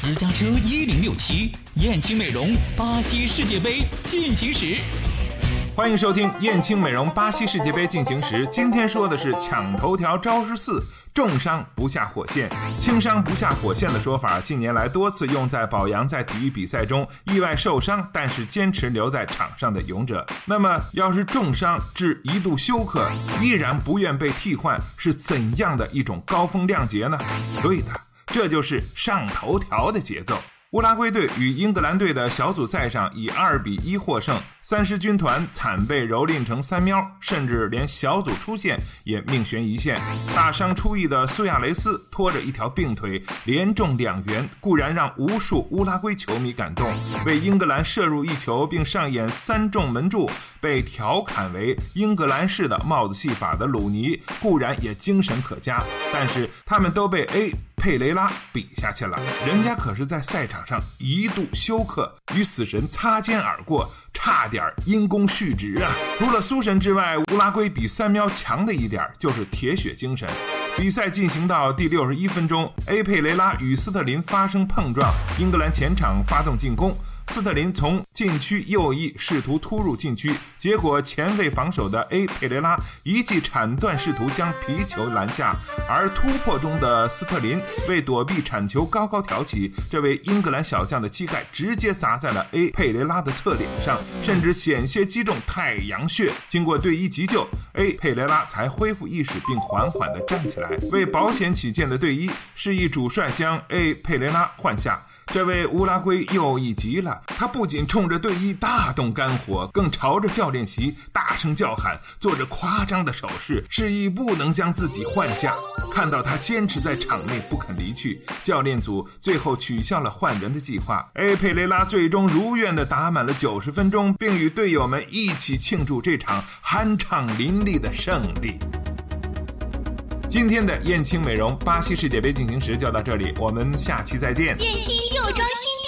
私家车一零六七，燕青美容巴西世界杯进行时。欢迎收听燕青美容巴西世界杯进行时。今天说的是抢头条招式四：重伤不下火线，轻伤不下火线的说法，近年来多次用在保养在体育比赛中意外受伤，但是坚持留在场上的勇者。那么，要是重伤至一度休克，依然不愿被替换，是怎样的一种高风亮节呢？对的，这就是上头条的节奏。乌拉圭队与英格兰队的小组赛上以二比一获胜，三狮军团惨被蹂躏成三喵，甚至连小组出线也命悬一线。大伤初愈的苏亚雷斯拖着一条病腿连中两元，固然让无数乌拉圭球迷感动；为英格兰射入一球并上演三中门柱，被调侃为英格兰式的帽子戏法的鲁尼固然也精神可嘉，但是他们都被 A。佩雷拉比下去了，人家可是在赛场上一度休克，与死神擦肩而过，差点因公殉职啊！除了苏神之外，乌拉圭比三喵强的一点就是铁血精神。比赛进行到第六十一分钟，A 佩雷拉与斯特林发生碰撞，英格兰前场发动进攻。斯特林从禁区右翼试图突入禁区，结果前卫防守的 A 佩雷拉一记铲断，试图将皮球拦下，而突破中的斯特林为躲避铲球，高高挑起，这位英格兰小将的膝盖直接砸在了 A 佩雷拉的侧脸上，甚至险些击中太阳穴。经过队医急救，A 佩雷拉才恢复意识并缓缓地站起来。为保险起见的队医示意主帅将 A 佩雷拉换下。这位乌拉圭右翼急了，他不仅冲着队医大动肝火，更朝着教练席大声叫喊，做着夸张的手势，示意不能将自己换下。看到他坚持在场内不肯离去，教练组最后取消了换人的计划。埃佩雷拉最终如愿地打满了九十分钟，并与队友们一起庆祝这场酣畅淋漓的胜利。今天的燕青美容巴西世界杯进行时就到这里，我们下期再见。燕青又装新，